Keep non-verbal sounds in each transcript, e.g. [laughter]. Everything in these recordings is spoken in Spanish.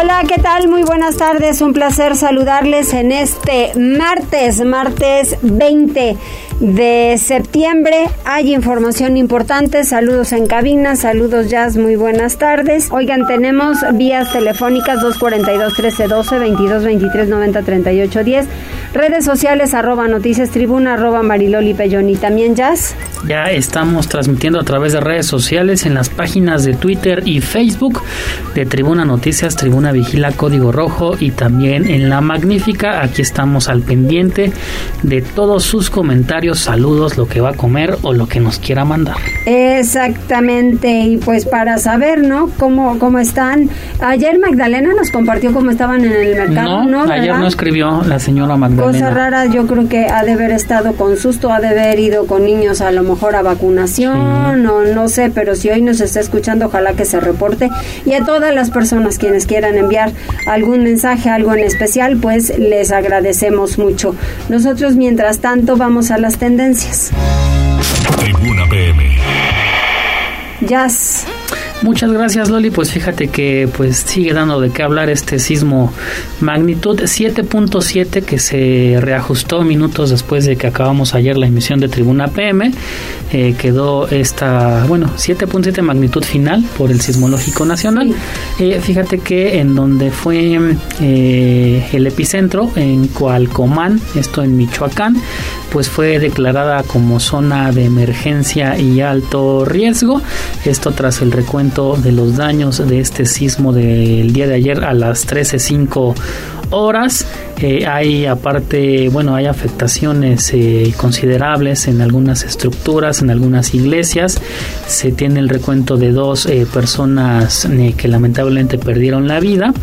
Hola, ¿qué tal? Muy buenas tardes. Un placer saludarles en este martes, martes 20 de septiembre. Hay información importante. Saludos en cabina, saludos Jazz, muy buenas tardes. Oigan, tenemos vías telefónicas 242-1312, 22-23-90-38-10. Redes sociales arroba noticias tribuna arroba mariloli pellón y también Jazz. Ya estamos transmitiendo a través de redes sociales en las páginas de Twitter y Facebook de Tribuna Noticias, Tribuna Vigila Código Rojo y también en La Magnífica. Aquí estamos al pendiente de todos sus comentarios, saludos, lo que va a comer o lo que nos quiera mandar. Exactamente, y pues para saber, ¿no? Cómo, cómo están. Ayer Magdalena nos compartió cómo estaban en el mercado. No, ¿no ayer no escribió la señora Magdalena. Cosa rara, yo creo que ha de haber estado con susto, ha de haber ido con niños a lo mejor a vacunación o no sé, pero si hoy nos está escuchando, ojalá que se reporte. Y a todas las personas quienes quieran enviar algún mensaje, algo en especial, pues les agradecemos mucho. Nosotros, mientras tanto, vamos a las tendencias. Tribuna PM. Jazz. Muchas gracias Loli, pues fíjate que pues sigue dando de qué hablar este sismo magnitud 7.7 que se reajustó minutos después de que acabamos ayer la emisión de Tribuna PM, eh, quedó esta, bueno, 7.7 magnitud final por el Sismológico Nacional. Eh, fíjate que en donde fue eh, el epicentro, en Coalcomán, esto en Michoacán, pues fue declarada como zona de emergencia y alto riesgo, esto tras el recuento de los daños de este sismo del día de ayer a las 13.05 horas. Eh, hay aparte, bueno, hay afectaciones eh, considerables en algunas estructuras, en algunas iglesias. Se tiene el recuento de dos eh, personas que lamentablemente perdieron la vida.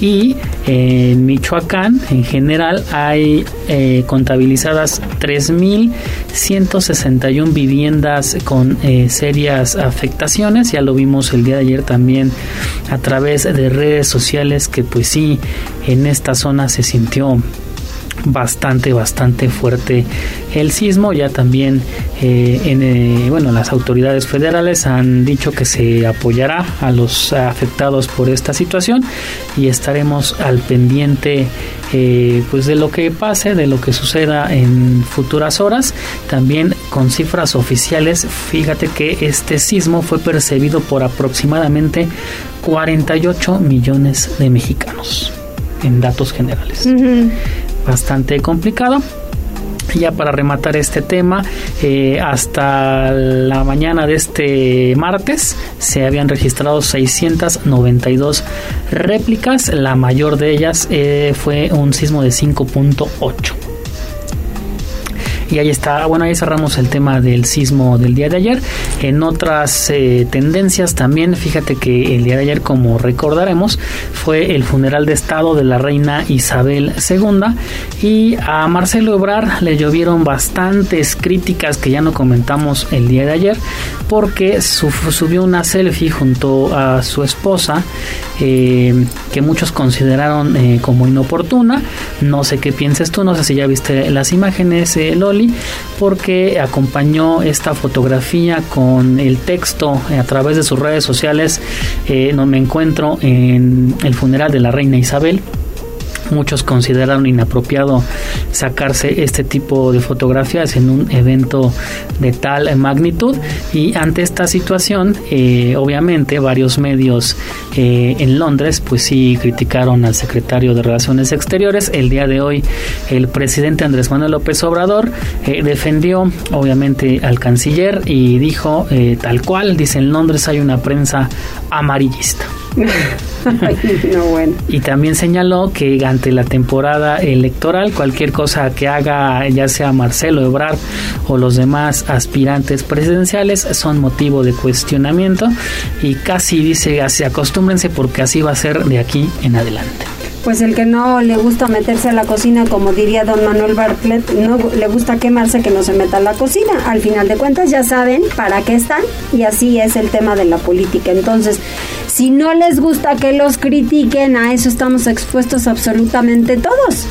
Y en Michoacán, en general, hay contabilizadas 3.161 viviendas con serias afectaciones. Ya lo vimos el día de ayer también a través de redes sociales que pues sí, en esta zona se sintió bastante bastante fuerte el sismo. Ya también eh, en, eh, bueno las autoridades federales han dicho que se apoyará a los afectados por esta situación y estaremos al pendiente eh, pues de lo que pase de lo que suceda en futuras horas. También con cifras oficiales fíjate que este sismo fue percibido por aproximadamente 48 millones de mexicanos en datos generales. Bastante complicado. Ya para rematar este tema, eh, hasta la mañana de este martes se habían registrado 692 réplicas. La mayor de ellas eh, fue un sismo de 5.8. Y ahí está, bueno, ahí cerramos el tema del sismo del día de ayer. En otras eh, tendencias también, fíjate que el día de ayer, como recordaremos, fue el funeral de Estado de la reina Isabel II y a Marcelo Ebrar le llovieron bastantes críticas que ya no comentamos el día de ayer porque subió una selfie junto a su esposa eh, que muchos consideraron eh, como inoportuna. No sé qué pienses tú, no sé si ya viste las imágenes, Loli porque acompañó esta fotografía con el texto a través de sus redes sociales. Eh, no me encuentro en el funeral de la reina Isabel muchos consideraron inapropiado sacarse este tipo de fotografías en un evento de tal magnitud. Y ante esta situación eh, obviamente varios medios eh, en Londres pues sí criticaron al secretario de Relaciones Exteriores. El día de hoy el presidente Andrés Manuel López Obrador eh, defendió obviamente al canciller y dijo tal cual dice en Londres hay una prensa amarillista [laughs] [laughs] Y también señaló que ante la temporada electoral, cualquier cosa que haga ya sea Marcelo Ebrard o los demás aspirantes presidenciales son motivo de cuestionamiento y casi dice así acostúmbrense porque así va a ser de aquí en adelante. Pues el que no le gusta meterse a la cocina, como diría don Manuel Bartlett, no le gusta quemarse que no se meta a la cocina. Al final de cuentas ya saben para qué están y así es el tema de la política. Entonces, si no les gusta que los critiquen, a eso estamos expuestos absolutamente todos.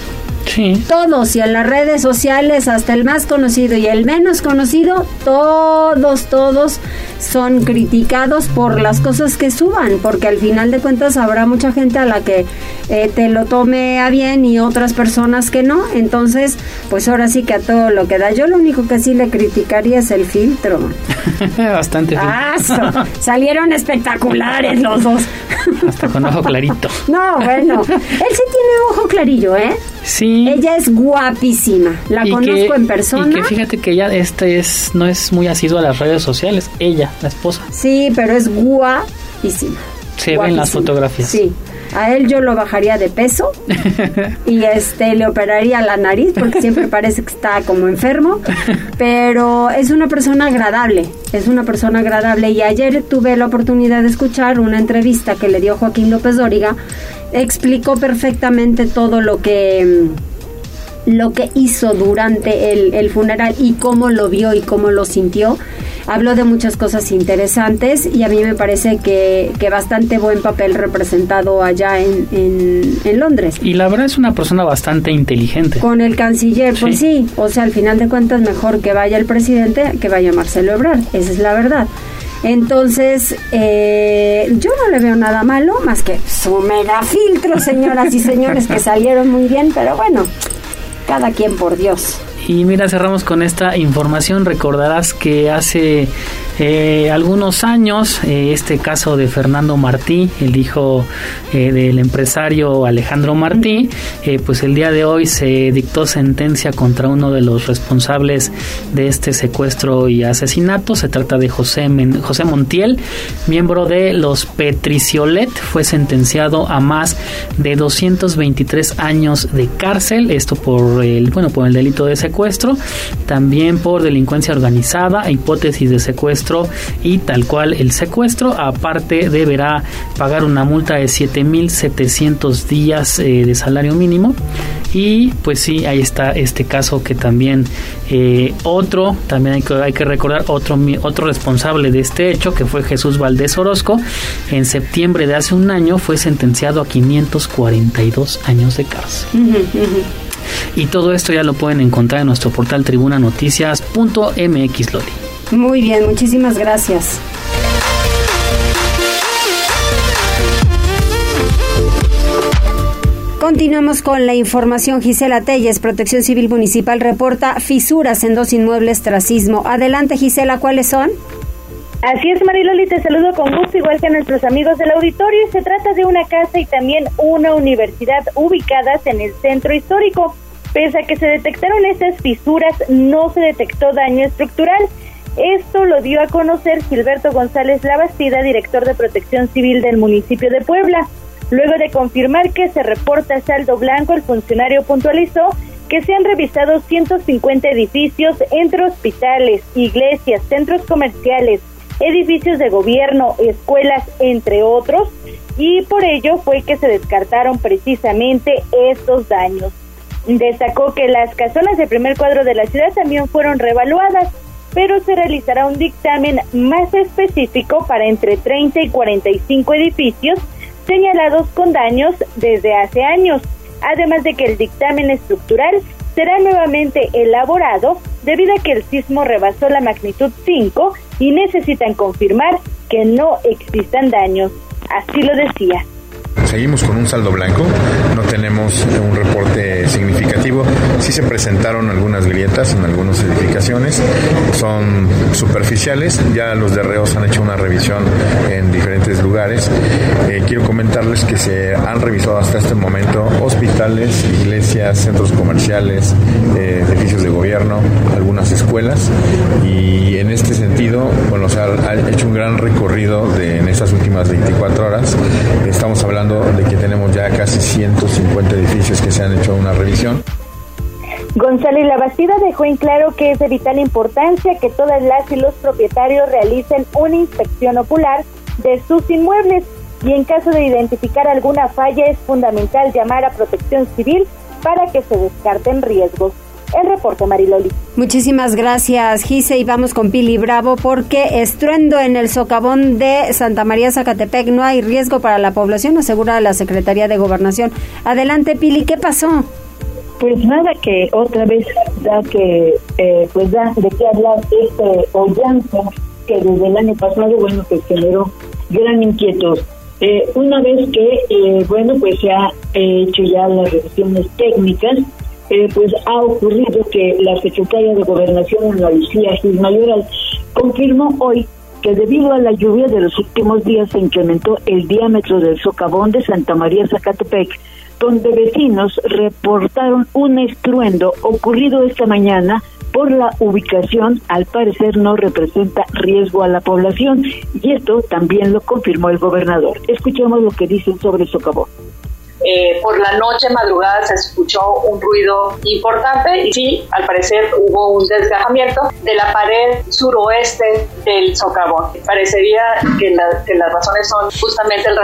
Sí. Todos y en las redes sociales, hasta el más conocido y el menos conocido, todos, todos son criticados por las cosas que suban, porque al final de cuentas habrá mucha gente a la que eh, te lo tome a bien y otras personas que no. Entonces, pues ahora sí que a todo lo que da. Yo lo único que sí le criticaría es el filtro. [laughs] Bastante. Ah, salieron espectaculares los dos. Hasta con ojo clarito. No, bueno, él sí tiene ojo clarillo, ¿eh? Sí. Ella es guapísima. La conozco en persona. Y que fíjate que ella este es no es muy asidua a las redes sociales, ella, la esposa. Sí, pero es guapísima. Se ven las fotografías. Sí. A él yo lo bajaría de peso y este le operaría la nariz porque siempre parece que está como enfermo, pero es una persona agradable, es una persona agradable. Y ayer tuve la oportunidad de escuchar una entrevista que le dio Joaquín López Dóriga, explicó perfectamente todo lo que lo que hizo durante el, el, funeral y cómo lo vio y cómo lo sintió. Habló de muchas cosas interesantes y a mí me parece que, que bastante buen papel representado allá en, en, Londres. Y la verdad es una persona bastante inteligente. Con el canciller, pues sí, o sea, al final de cuentas mejor que vaya el presidente que vaya Marcelo Ebrard, esa es la verdad. Entonces, eh, yo no le veo nada malo, más que su mega filtro, señoras y señores, que [laughs] salieron muy bien, pero bueno, cada quien por Dios. Y mira, cerramos con esta información. Recordarás que hace eh, algunos años, eh, este caso de Fernando Martí, el hijo eh, del empresario Alejandro Martí, pues el día de hoy se dictó sentencia contra uno de los responsables de este secuestro y asesinato. Se trata de José, José Montiel, miembro de los Petriciolet. Fue sentenciado a más de 223 años de cárcel. Esto por el, bueno, por el delito de secuestro. También por delincuencia organizada, hipótesis de secuestro y tal cual el secuestro. Aparte deberá pagar una multa de 7.700 días eh, de salario mínimo. Y pues sí, ahí está este caso que también eh, otro, también hay que, hay que recordar otro, otro responsable de este hecho, que fue Jesús Valdés Orozco, en septiembre de hace un año fue sentenciado a 542 años de cárcel. Y todo esto ya lo pueden encontrar en nuestro portal tribunanoticias.mx Loli. Muy bien, muchísimas gracias. Continuamos con la información. Gisela Telles, Protección Civil Municipal, reporta fisuras en dos inmuebles tras sismo. Adelante, Gisela, ¿cuáles son? Así es, Mariloli, te saludo con gusto, igual que a nuestros amigos del auditorio. Se trata de una casa y también una universidad ubicadas en el centro histórico. Pese a que se detectaron estas fisuras, no se detectó daño estructural. Esto lo dio a conocer Gilberto González Labastida, director de Protección Civil del municipio de Puebla. Luego de confirmar que se reporta saldo blanco, el funcionario puntualizó que se han revisado 150 edificios entre hospitales, iglesias, centros comerciales, edificios de gobierno, escuelas, entre otros, y por ello fue que se descartaron precisamente estos daños. Destacó que las casonas de primer cuadro de la ciudad también fueron revaluadas pero se realizará un dictamen más específico para entre 30 y 45 edificios señalados con daños desde hace años, además de que el dictamen estructural será nuevamente elaborado debido a que el sismo rebasó la magnitud 5 y necesitan confirmar que no existan daños. Así lo decía. Seguimos con un saldo blanco, no tenemos un reporte significativo. Sí se presentaron algunas grietas en algunas edificaciones, son superficiales. Ya los de Reos han hecho una revisión en diferentes lugares. Eh, quiero comentarles que se han revisado hasta este momento hospitales, iglesias, centros comerciales, eh, edificios de gobierno, algunas escuelas y en este sentido, bueno, se ha, hecho un gran recorrido de, en estas últimas 24 horas. Estamos hablando de que tenemos ya casi 150 edificios que se han hecho una revisión. González Labastida dejó en claro que es de vital importancia que todas las y los propietarios realicen una inspección ocular de sus inmuebles, y en caso de identificar alguna falla es fundamental llamar a protección civil para que se descarten riesgos. El reporte Mariloli. Muchísimas gracias, Gise, y vamos con Pili Bravo porque estruendo en el socavón de Santa María Zacatepec. No hay riesgo para la población, asegura la Secretaría de Gobernación. Adelante, Pili, ¿qué pasó? Pues nada que otra vez da que eh, pues da de qué hablar este hoyanco que desde el año pasado bueno pues generó gran inquietud. Eh, una vez que eh, bueno pues se ha hecho ya las revisiones técnicas eh, pues ha ocurrido que la secretaria de Gobernación, Ana Lucía Gil Mayoral, confirmó hoy que debido a la lluvia de los últimos días se incrementó el diámetro del socavón de Santa María Zacatepec, donde vecinos reportaron un estruendo ocurrido esta mañana por la ubicación, al parecer no representa riesgo a la población y esto también lo confirmó el gobernador. Escuchemos lo que dicen sobre el socavón. Eh, por la noche, madrugada, se escuchó un ruido importante y sí, al parecer hubo un desgajamiento de la pared suroeste del socavón. Parecería que, las razones son justamente el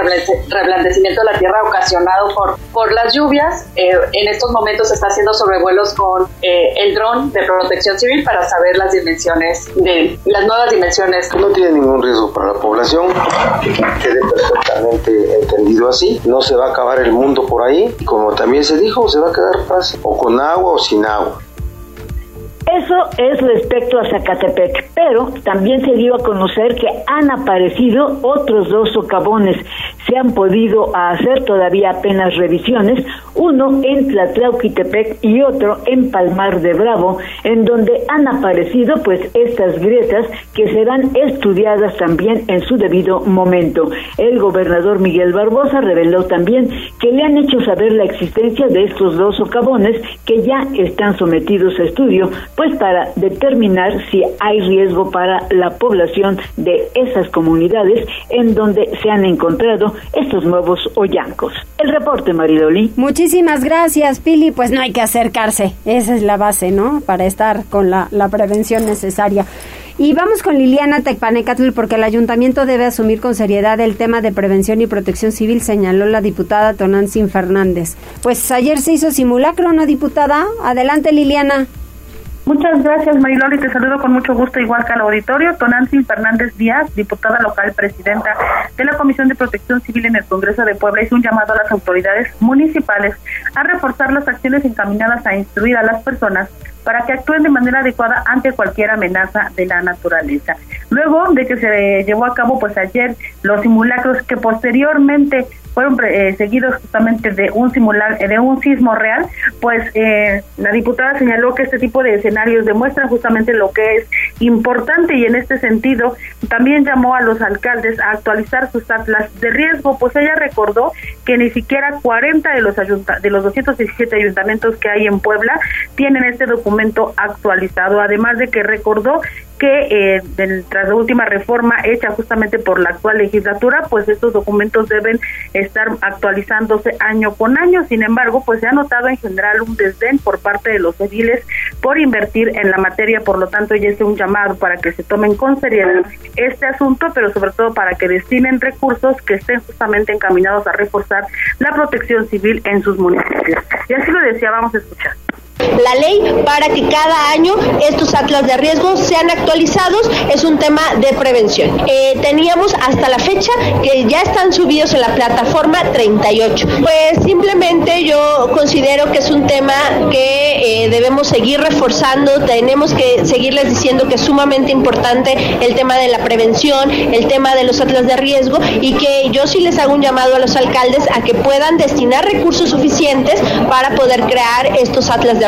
reblandecimiento de la tierra ocasionado por, por las lluvias. Eh, en estos momentos se está haciendo sobrevuelos con eh, el dron de protección civil para saber las dimensiones de las nuevas dimensiones. No tiene ningún riesgo para la población, quede perfectamente entendido así. No se va a acabar el mundo por ahí, como también se dijo, se va a quedar paz, o con agua o sin agua. Eso es respecto a Zacatepec, pero también se dio a conocer que han aparecido otros dos socavones. Se han podido hacer todavía apenas revisiones, uno en Tlatlauquitepec y otro en Palmar de Bravo, en donde han aparecido pues estas grietas que serán estudiadas también en su debido momento. El gobernador Miguel Barbosa reveló también que le han hecho saber la existencia de estos dos socavones que ya están sometidos a estudio pues para determinar si hay riesgo para la población de esas comunidades en donde se han encontrado estos nuevos hoyancos. El reporte, Maridoli. Muchísimas gracias, Pili. Pues no hay que acercarse. Esa es la base, ¿no? Para estar con la, la prevención necesaria. Y vamos con Liliana Tecpanecatl porque el ayuntamiento debe asumir con seriedad el tema de prevención y protección civil, señaló la diputada Tonantzin Fernández. Pues ayer se hizo simulacro, ¿no, diputada? Adelante, Liliana. Muchas gracias, Mariloli. Te saludo con mucho gusto, igual que al auditorio. Tonantzin Fernández Díaz, diputada local, presidenta de la Comisión de Protección Civil en el Congreso de Puebla, hizo un llamado a las autoridades municipales a reforzar las acciones encaminadas a instruir a las personas para que actúen de manera adecuada ante cualquier amenaza de la naturaleza. Luego de que se llevó a cabo pues ayer los simulacros que posteriormente fueron eh, seguidos justamente de un simular, de un sismo real, pues eh, la diputada señaló que este tipo de escenarios demuestran justamente lo que es importante y en este sentido también llamó a los alcaldes a actualizar sus atlas de riesgo, pues ella recordó que ni siquiera 40 de los de los 217 ayuntamientos que hay en Puebla tienen este documento actualizado, además de que recordó que eh, tras la última reforma hecha justamente por la actual legislatura, pues estos documentos deben estar actualizándose año con año. Sin embargo, pues se ha notado en general un desdén por parte de los ediles por invertir en la materia, por lo tanto ya es un llamado para que se tomen con seriedad este asunto, pero sobre todo para que destinen recursos que estén justamente encaminados a reforzar la protección civil en sus municipios. Y así lo decía, vamos a escuchar la ley para que cada año estos atlas de riesgo sean actualizados es un tema de prevención. Eh, teníamos hasta la fecha que ya están subidos en la plataforma 38. Pues simplemente yo considero que es un tema que eh, debemos seguir reforzando, tenemos que seguirles diciendo que es sumamente importante el tema de la prevención, el tema de los atlas de riesgo y que yo sí les hago un llamado a los alcaldes a que puedan destinar recursos suficientes para poder crear estos atlas de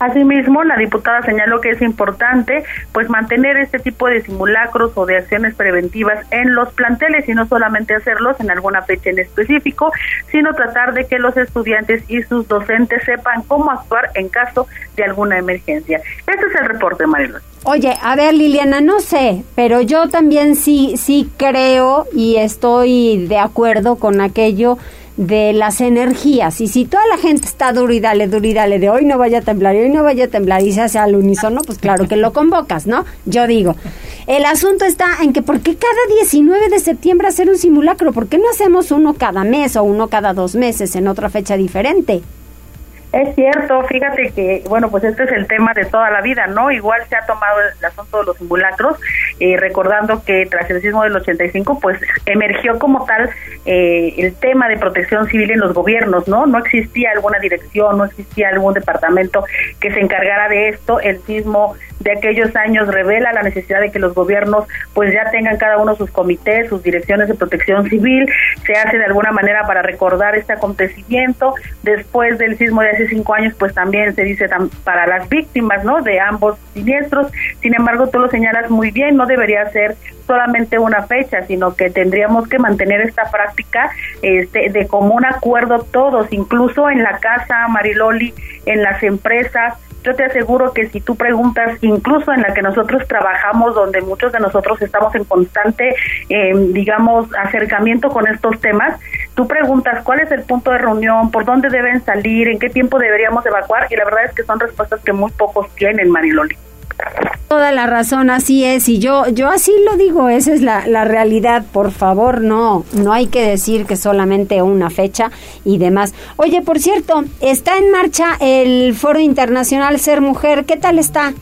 Asimismo, la diputada señaló que es importante pues mantener este tipo de simulacros o de acciones preventivas en los planteles y no solamente hacerlos en alguna fecha en específico, sino tratar de que los estudiantes y sus docentes sepan cómo actuar en caso de alguna emergencia. Este es el reporte, Marilyn. Oye, a ver Liliana, no sé, pero yo también sí sí creo y estoy de acuerdo con aquello de las energías. Y si toda la gente está duro y dale, duro y dale, de hoy no vaya a temblar, y hoy no vaya a temblar, y se hace al unísono, pues claro que lo convocas, ¿no? Yo digo. El asunto está en que ¿por qué cada 19 de septiembre hacer un simulacro? ¿Por qué no hacemos uno cada mes o uno cada dos meses en otra fecha diferente? Es cierto, fíjate que, bueno, pues este es el tema de toda la vida, ¿no? Igual se ha tomado el asunto de los simulacros, eh, recordando que tras el sismo del 85, pues emergió como tal eh, el tema de protección civil en los gobiernos, ¿no? No existía alguna dirección, no existía algún departamento que se encargara de esto. El sismo de aquellos años revela la necesidad de que los gobiernos pues ya tengan cada uno sus comités, sus direcciones de protección civil, se hace de alguna manera para recordar este acontecimiento. Después del sismo de hace cinco años, pues también se dice para las víctimas, ¿no? De ambos siniestros. Sin embargo, tú lo señalas muy bien, no debería ser solamente una fecha, sino que tendríamos que mantener esta práctica este, de común acuerdo todos, incluso en la casa, Mariloli, en las empresas, yo te aseguro que si tú preguntas, incluso en la que nosotros trabajamos, donde muchos de nosotros estamos en constante, eh, digamos, acercamiento con estos temas, tú preguntas cuál es el punto de reunión, por dónde deben salir, en qué tiempo deberíamos evacuar, y la verdad es que son respuestas que muy pocos tienen, Mariloli. Toda la razón, así es, y yo, yo así lo digo, esa es la, la realidad, por favor, no, no hay que decir que solamente una fecha y demás. Oye, por cierto, está en marcha el Foro Internacional Ser Mujer, ¿qué tal está?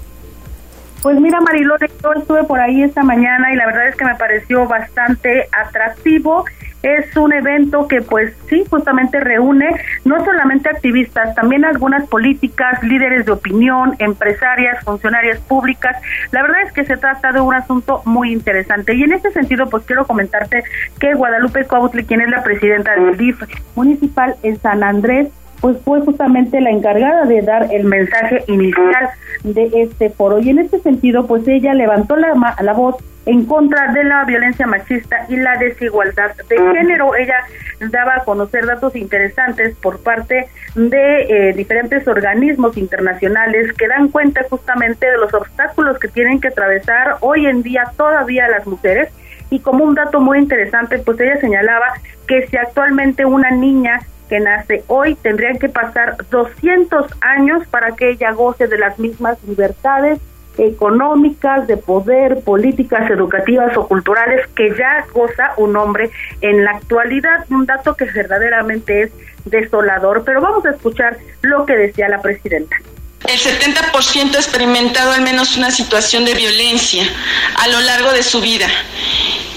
Pues mira, Marilore, yo estuve por ahí esta mañana y la verdad es que me pareció bastante atractivo es un evento que pues sí, justamente reúne no solamente activistas, también algunas políticas, líderes de opinión, empresarias, funcionarias públicas. La verdad es que se trata de un asunto muy interesante y en este sentido pues quiero comentarte que Guadalupe Cuautli, quien es la presidenta del DIF municipal en San Andrés, pues fue justamente la encargada de dar el mensaje inicial de este foro y en este sentido pues ella levantó la, la voz en contra de la violencia machista y la desigualdad de género. Ella daba a conocer datos interesantes por parte de eh, diferentes organismos internacionales que dan cuenta justamente de los obstáculos que tienen que atravesar hoy en día todavía las mujeres. Y como un dato muy interesante, pues ella señalaba que si actualmente una niña que nace hoy tendrían que pasar 200 años para que ella goce de las mismas libertades económicas, de poder, políticas, educativas o culturales que ya goza un hombre en la actualidad. Un dato que verdaderamente es desolador, pero vamos a escuchar lo que decía la presidenta. El 70% ha experimentado al menos una situación de violencia a lo largo de su vida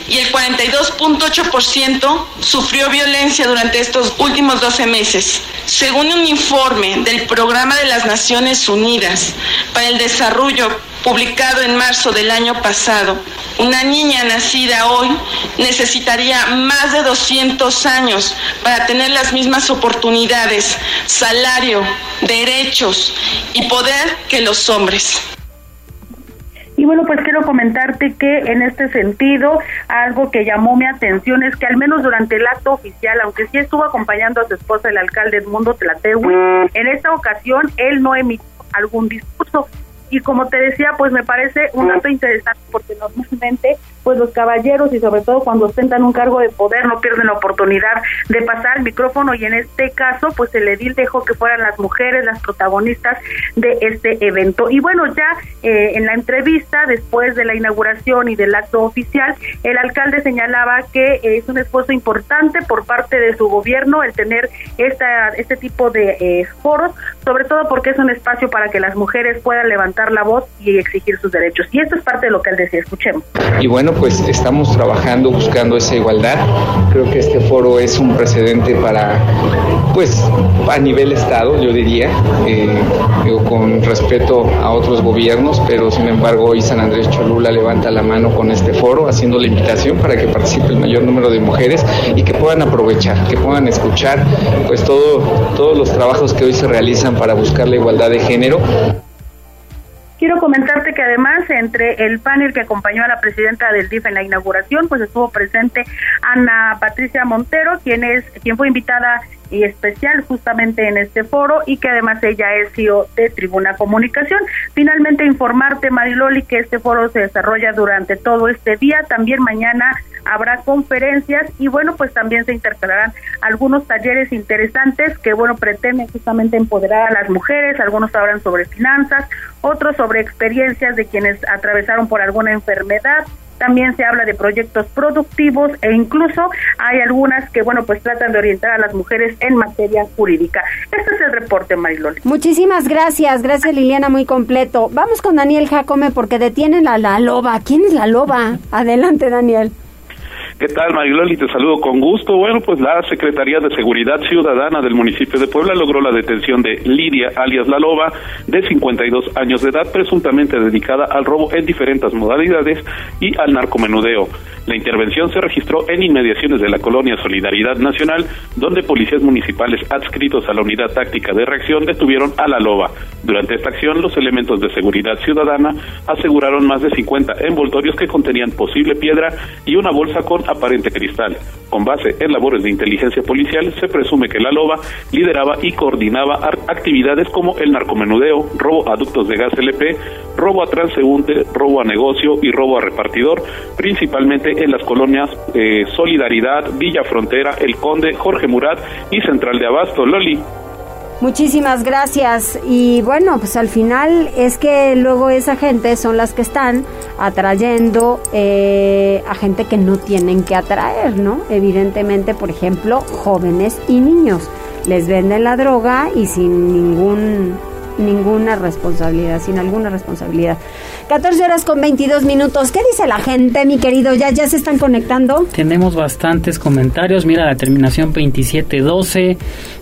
y el 42.8% sufrió violencia durante estos últimos 12 meses. Según un informe del Programa de las Naciones Unidas para el Desarrollo publicado en marzo del año pasado, una niña nacida hoy necesitaría más de 200 años para tener las mismas oportunidades, salario, derechos y poder que los hombres. Y bueno, pues quiero comentarte que en este sentido, algo que llamó mi atención es que al menos durante el acto oficial, aunque sí estuvo acompañando a su esposa, el alcalde Edmundo Tlatewi, en esta ocasión él no emitió algún discurso. Y como te decía, pues me parece un dato interesante porque normalmente pues los caballeros y sobre todo cuando ostentan un cargo de poder no pierden la oportunidad de pasar el micrófono y en este caso pues el edil dejó que fueran las mujeres las protagonistas de este evento. Y bueno ya eh, en la entrevista después de la inauguración y del acto oficial el alcalde señalaba que es un esfuerzo importante por parte de su gobierno el tener esta este tipo de eh, foros sobre todo porque es un espacio para que las mujeres puedan levantar la voz y exigir sus derechos. Y esto es parte de lo que él decía. Escuchemos. Y bueno pues estamos trabajando buscando esa igualdad. Creo que este foro es un precedente para, pues, a nivel Estado, yo diría, eh, con respeto a otros gobiernos, pero sin embargo hoy San Andrés Cholula levanta la mano con este foro, haciendo la invitación para que participe el mayor número de mujeres y que puedan aprovechar, que puedan escuchar, pues, todo, todos los trabajos que hoy se realizan para buscar la igualdad de género. Quiero comentarte que además entre el panel que acompañó a la presidenta del DIF en la inauguración, pues estuvo presente Ana Patricia Montero, quien es quien fue invitada y especial justamente en este foro y que además ella es CEO de Tribuna Comunicación. Finalmente informarte Mariloli que este foro se desarrolla durante todo este día, también mañana habrá conferencias y bueno, pues también se intercalarán algunos talleres interesantes que bueno, pretenden justamente empoderar a las mujeres, algunos hablan sobre finanzas, otros sobre experiencias de quienes atravesaron por alguna enfermedad, también se habla de proyectos productivos e incluso hay algunas que, bueno, pues tratan de orientar a las mujeres en materia jurídica. Este es el reporte, Mariloli. Muchísimas gracias, gracias Liliana, muy completo. Vamos con Daniel Jacome porque detienen a la loba. ¿Quién es la loba? Adelante, Daniel. ¿Qué tal, Mariloli? Te saludo con gusto. Bueno, pues la Secretaría de Seguridad Ciudadana del municipio de Puebla logró la detención de Lidia, alias La Loba, de 52 años de edad, presuntamente dedicada al robo en diferentes modalidades y al narcomenudeo. La intervención se registró en inmediaciones de la colonia Solidaridad Nacional, donde policías municipales adscritos a la unidad táctica de reacción detuvieron a la loba. Durante esta acción, los elementos de seguridad ciudadana aseguraron más de 50 envoltorios que contenían posible piedra y una bolsa con aparente cristal. Con base en labores de inteligencia policial, se presume que la loba lideraba y coordinaba actividades como el narcomenudeo, robo a ductos de gas LP, robo a transeúnte, robo a negocio y robo a repartidor, principalmente en las colonias eh, Solidaridad, Villa Frontera, El Conde, Jorge Murat y Central de Abasto. Loli. Muchísimas gracias. Y bueno, pues al final es que luego esa gente son las que están atrayendo eh, a gente que no tienen que atraer, ¿no? Evidentemente, por ejemplo, jóvenes y niños. Les venden la droga y sin ningún ninguna responsabilidad, sin alguna responsabilidad. 14 horas con 22 minutos. ¿Qué dice la gente, mi querido? ¿Ya, ya se están conectando? Tenemos bastantes comentarios. Mira la terminación 2712.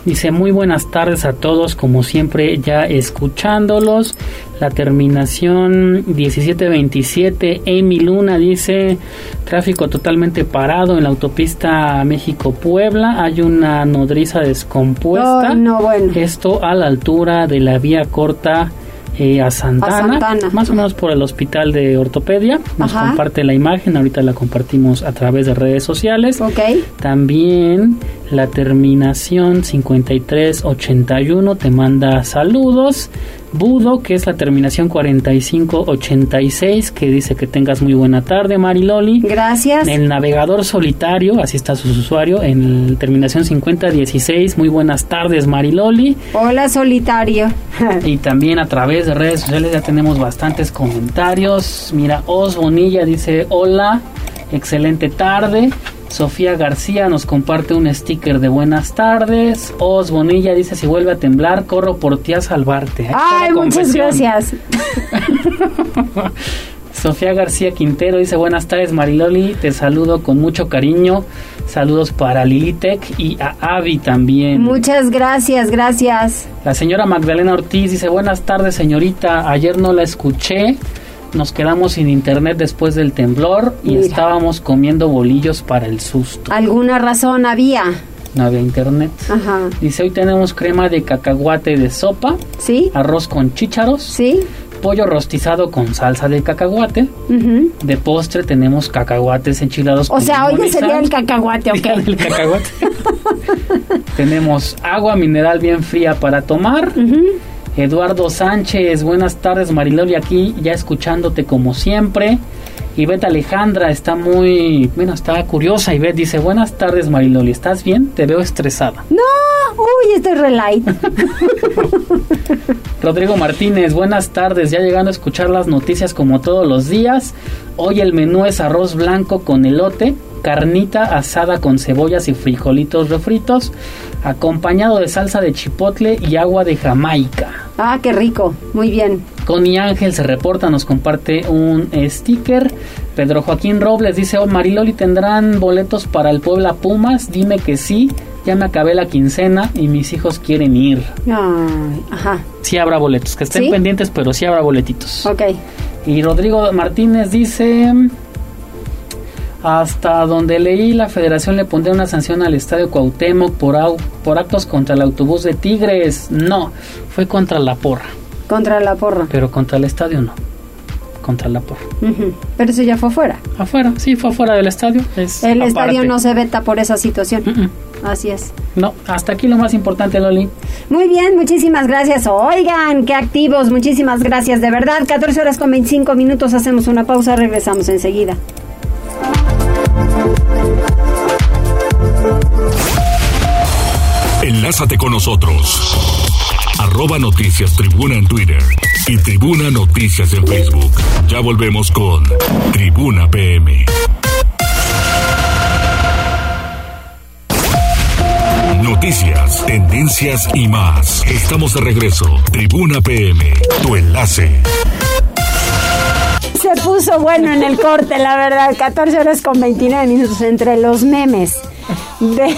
Dice muy buenas tardes a todos, como siempre ya escuchándolos. La terminación 1727, Amy Luna dice tráfico totalmente parado en la autopista México-Puebla. Hay una nodriza descompuesta. no, bueno. Esto a la altura de la vía corta eh, a, Santana, más o menos por el hospital de ortopedia. Nos comparte la imagen, ahorita la compartimos a través de redes sociales. Okay. También la terminación 5381 te manda saludos. Budo, que es la terminación 4586, que dice que tengas muy buena tarde, Mariloli. Gracias. El navegador solitario, así está su usuario, en terminación 5016, muy buenas tardes, Mariloli. Hola, solitario. y también a través de redes sociales ya tenemos bastantes comentarios. Mira, Os Bonilla dice, hola, excelente tarde. Sofía García nos comparte un sticker de buenas tardes. Os Bonilla dice si vuelve a temblar, corro por ti a salvarte. Ay, muchas gracias. [laughs] Sofía García Quintero dice buenas tardes Mariloli, te saludo con mucho cariño. Saludos para Lilitec y a Avi también. Muchas gracias, gracias. La señora Magdalena Ortiz dice buenas tardes señorita, ayer no la escuché nos quedamos sin internet después del temblor y estábamos comiendo bolillos para el susto. ¿Alguna razón había? No había internet. Ajá. Dice, hoy tenemos crema de cacahuate de sopa. Sí. Arroz con chícharos. Sí. Pollo rostizado con salsa de cacahuate. De postre tenemos cacahuates enchilados. O sea, hoy sería el cacahuate, ok. [laughs] el cacahuate. [laughs] tenemos agua mineral bien fría para tomar. Eduardo Sánchez, buenas tardes Mariloli aquí ya escuchándote como siempre. Ivette Alejandra está muy, bueno, está curiosa. Ivette dice, buenas tardes Mariloli, ¿estás bien? Te veo estresada. No, uy, estoy relight. [laughs] Rodrigo Martínez, buenas tardes, ya llegando a escuchar las noticias como todos los días. Hoy el menú es arroz blanco con elote, carnita asada con cebollas y frijolitos refritos, acompañado de salsa de chipotle y agua de Jamaica. Ah, qué rico, muy bien. Connie Ángel se reporta, nos comparte un sticker. Pedro Joaquín Robles dice, oh, Mariloli, ¿tendrán boletos para el Puebla Pumas? Dime que sí, ya me acabé la quincena y mis hijos quieren ir. Ay, ajá. Sí habrá boletos, que estén pendientes, pero sí habrá boletitos. Ok. Y Rodrigo Martínez dice... Hasta donde leí, la federación le pondría una sanción al estadio Cuauhtémoc por, por actos contra el autobús de Tigres. No, fue contra la porra. Contra la porra. Pero contra el estadio no. Contra la porra. Pero eso ya fue afuera. Afuera, sí, fue afuera del estadio. el estadio no se veta por esa situación. Así es. No, hasta aquí lo más importante, Loli. Muy bien, muchísimas gracias. Oigan, qué activos, muchísimas gracias. De verdad, 14 horas con 25 minutos, hacemos una pausa, regresamos enseguida. Enlázate con nosotros. Arroba Noticias Tribuna en Twitter y Tribuna Noticias en Facebook. Ya volvemos con Tribuna PM. Noticias, tendencias y más. Estamos de regreso. Tribuna PM, tu enlace. Se puso bueno en el corte, la verdad. 14 horas con 29 minutos entre los memes de,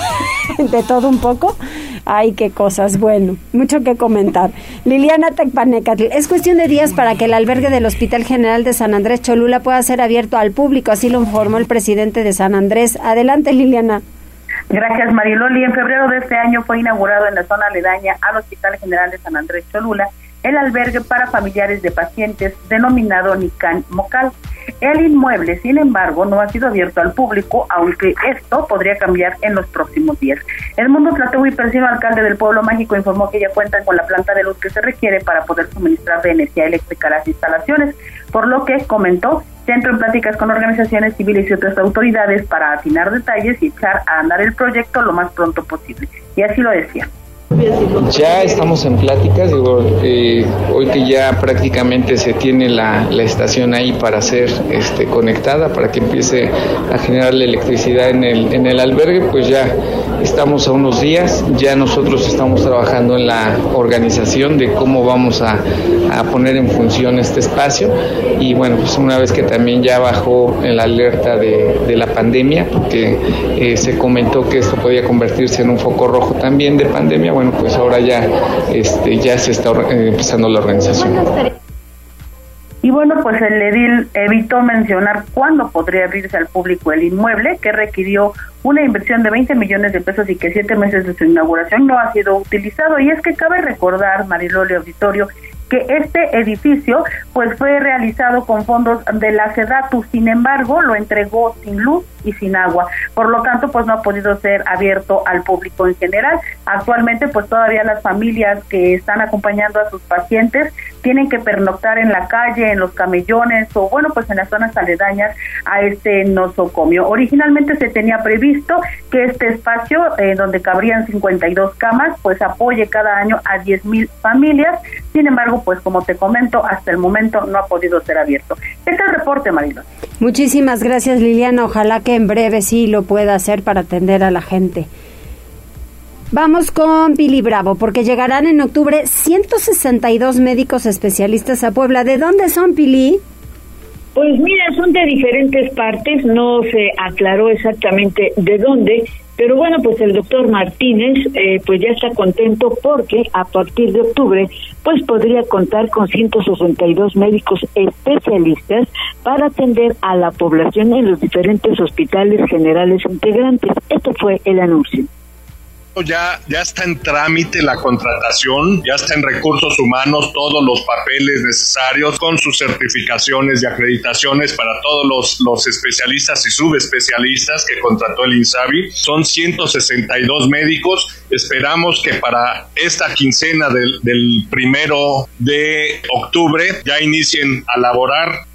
de todo un poco. Ay, qué cosas. Bueno, mucho que comentar. Liliana Tecpanecatl, es cuestión de días para que el albergue del Hospital General de San Andrés Cholula pueda ser abierto al público, así lo informó el presidente de San Andrés. Adelante, Liliana. Gracias, Mariloli. En febrero de este año fue inaugurado en la zona aledaña al Hospital General de San Andrés Cholula el albergue para familiares de pacientes denominado Nican Mocal. El inmueble, sin embargo, no ha sido abierto al público, aunque esto podría cambiar en los próximos días. El Mundo y Persino, alcalde del Pueblo Mágico, informó que ya cuentan con la planta de luz que se requiere para poder suministrar de energía eléctrica a las instalaciones, por lo que comentó centro en pláticas con organizaciones civiles y otras autoridades para afinar detalles y echar a andar el proyecto lo más pronto posible. Y así lo decía. Ya estamos en pláticas, digo, eh, hoy que ya prácticamente se tiene la, estación ahí para ser este, conectada, para que empiece a generar la electricidad en el, albergue, pues ya estamos a unos días, ya nosotros estamos trabajando en la organización de cómo vamos a, poner en función este espacio. Y bueno, pues una vez que también ya bajó la alerta de, la pandemia, porque eh, se comentó que esto podía convertirse en un foco rojo también de pandemia, bueno, pues ahora ya, este, ya se está eh, empezando la organización. Y bueno, pues el edil evitó mencionar cuándo podría abrirse al público el inmueble, que requirió una inversión de 20 millones de pesos y que siete meses de su inauguración no ha sido utilizado. Y es que cabe recordar, Marilole Auditorio, que este edificio pues fue realizado con fondos de la SEDATU, sin embargo lo entregó sin luz y sin agua, por lo tanto pues no ha podido ser abierto al público en general. Actualmente pues todavía las familias que están acompañando a sus pacientes tienen que pernoctar en la calle, en los camellones o bueno pues en las zonas aledañas a este nosocomio. Originalmente se tenía previsto que este espacio eh, donde cabrían 52 camas pues apoye cada año a 10 mil familias, sin embargo pues como te comento hasta el momento no ha podido ser abierto. Este es el reporte Marilo. Muchísimas gracias Liliana, ojalá que en breve sí lo pueda hacer para atender a la gente. Vamos con Pili Bravo, porque llegarán en octubre 162 médicos especialistas a Puebla. ¿De dónde son, Pili? Pues mira, son de diferentes partes, no se aclaró exactamente de dónde, pero bueno, pues el doctor Martínez eh, pues ya está contento porque a partir de octubre pues podría contar con 162 médicos especialistas para atender a la población en los diferentes hospitales generales integrantes. Esto fue el anuncio. Ya, ya está en trámite la contratación, ya está en recursos humanos todos los papeles necesarios con sus certificaciones y acreditaciones para todos los, los especialistas y subespecialistas que contrató el INSABI. Son 162 médicos. Esperamos que para esta quincena del, del primero de octubre ya inicien a laborar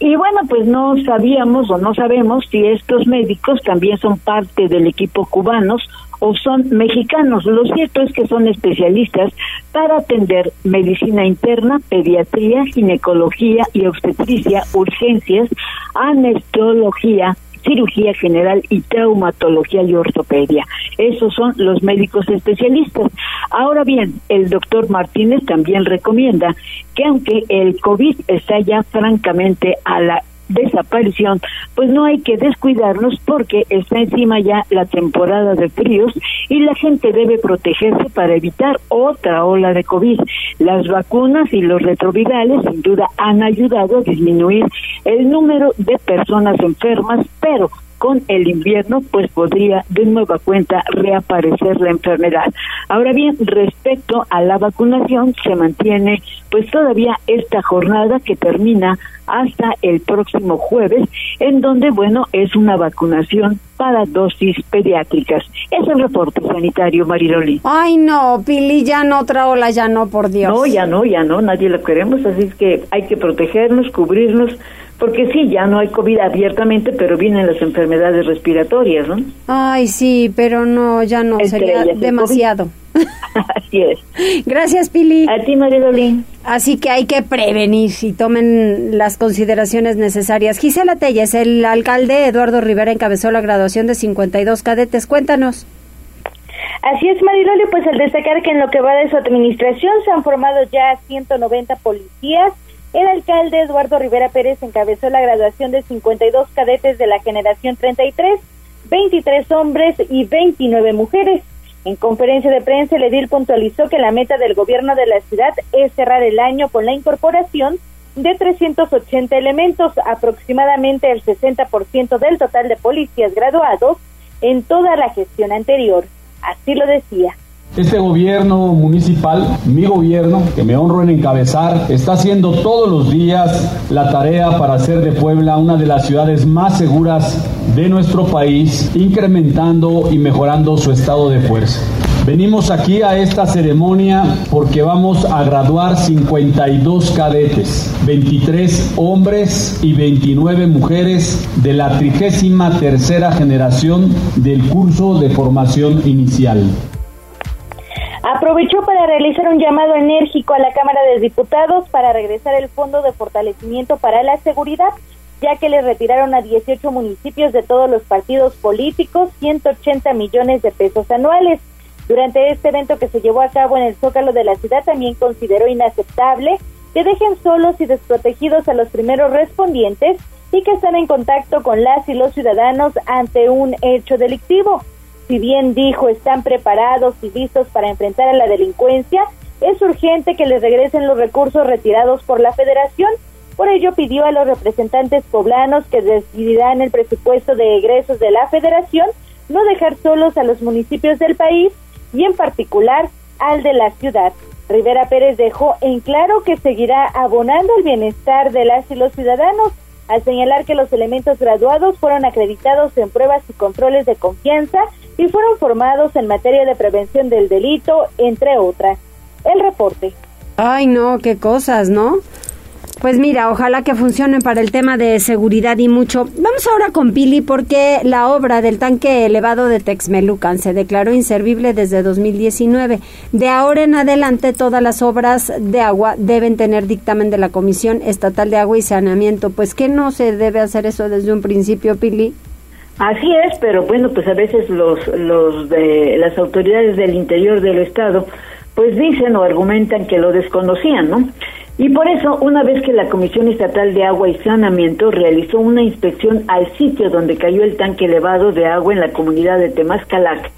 y bueno, pues no sabíamos o no sabemos si estos médicos también son parte del equipo cubanos o son mexicanos. Lo cierto es que son especialistas para atender medicina interna, pediatría, ginecología y obstetricia, urgencias, anestología, cirugía general y traumatología y ortopedia. Esos son los médicos especialistas. Ahora bien, el doctor Martínez también recomienda que aunque el COVID está ya francamente a la desaparición, pues no hay que descuidarnos porque está encima ya la temporada de fríos y la gente debe protegerse para evitar otra ola de COVID. Las vacunas y los retrovirales sin duda han ayudado a disminuir el número de personas enfermas, pero con el invierno, pues podría de nueva cuenta reaparecer la enfermedad. Ahora bien, respecto a la vacunación, se mantiene pues todavía esta jornada que termina hasta el próximo jueves, en donde, bueno, es una vacunación para dosis pediátricas. Es el reporte sanitario, Mariloli. Ay, no, Pili, ya no, otra ola, ya no, por Dios. No, ya no, ya no, nadie lo queremos, así es que hay que protegernos, cubrirnos, porque sí, ya no hay COVID abiertamente, pero vienen las enfermedades respiratorias, ¿no? Ay, sí, pero no, ya no, sería demasiado. [laughs] Así es. [laughs] Gracias, Pili. A ti, Marilolín. Así que hay que prevenir y tomen las consideraciones necesarias. Gisela Telles, el alcalde Eduardo Rivera encabezó la graduación de 52 cadetes. Cuéntanos. Así es, Mariloli, pues al destacar que en lo que va de su administración se han formado ya 190 policías, el alcalde Eduardo Rivera Pérez encabezó la graduación de 52 cadetes de la generación 33, 23 hombres y 29 mujeres. En conferencia de prensa, el edil puntualizó que la meta del gobierno de la ciudad es cerrar el año con la incorporación de 380 elementos, aproximadamente el 60% del total de policías graduados en toda la gestión anterior. Así lo decía. Este gobierno municipal, mi gobierno, que me honro en encabezar, está haciendo todos los días la tarea para hacer de Puebla una de las ciudades más seguras de nuestro país, incrementando y mejorando su estado de fuerza. Venimos aquí a esta ceremonia porque vamos a graduar 52 cadetes, 23 hombres y 29 mujeres de la 33 tercera generación del curso de formación inicial. Aprovechó para realizar un llamado enérgico a la Cámara de Diputados para regresar el Fondo de Fortalecimiento para la Seguridad, ya que le retiraron a 18 municipios de todos los partidos políticos 180 millones de pesos anuales. Durante este evento que se llevó a cabo en el Zócalo de la ciudad, también consideró inaceptable que dejen solos y desprotegidos a los primeros respondientes y que están en contacto con las y los ciudadanos ante un hecho delictivo si bien dijo están preparados y listos para enfrentar a la delincuencia, es urgente que les regresen los recursos retirados por la federación. Por ello pidió a los representantes poblanos que decidirán el presupuesto de egresos de la federación no dejar solos a los municipios del país y en particular al de la ciudad. Rivera Pérez dejó en claro que seguirá abonando el bienestar de las y los ciudadanos al señalar que los elementos graduados fueron acreditados en pruebas y controles de confianza y fueron formados en materia de prevención del delito, entre otras. El reporte. Ay, no, qué cosas, ¿no? Pues mira, ojalá que funcionen para el tema de seguridad y mucho. Vamos ahora con Pili porque la obra del tanque elevado de Texmelucan se declaró inservible desde 2019. De ahora en adelante todas las obras de agua deben tener dictamen de la Comisión Estatal de Agua y Saneamiento. Pues que no se debe hacer eso desde un principio, Pili. Así es, pero bueno, pues a veces los, los de las autoridades del interior del Estado pues dicen o argumentan que lo desconocían, ¿no? Y por eso, una vez que la Comisión Estatal de Agua y Saneamiento realizó una inspección al sitio donde cayó el tanque elevado de agua en la comunidad de Temascalac,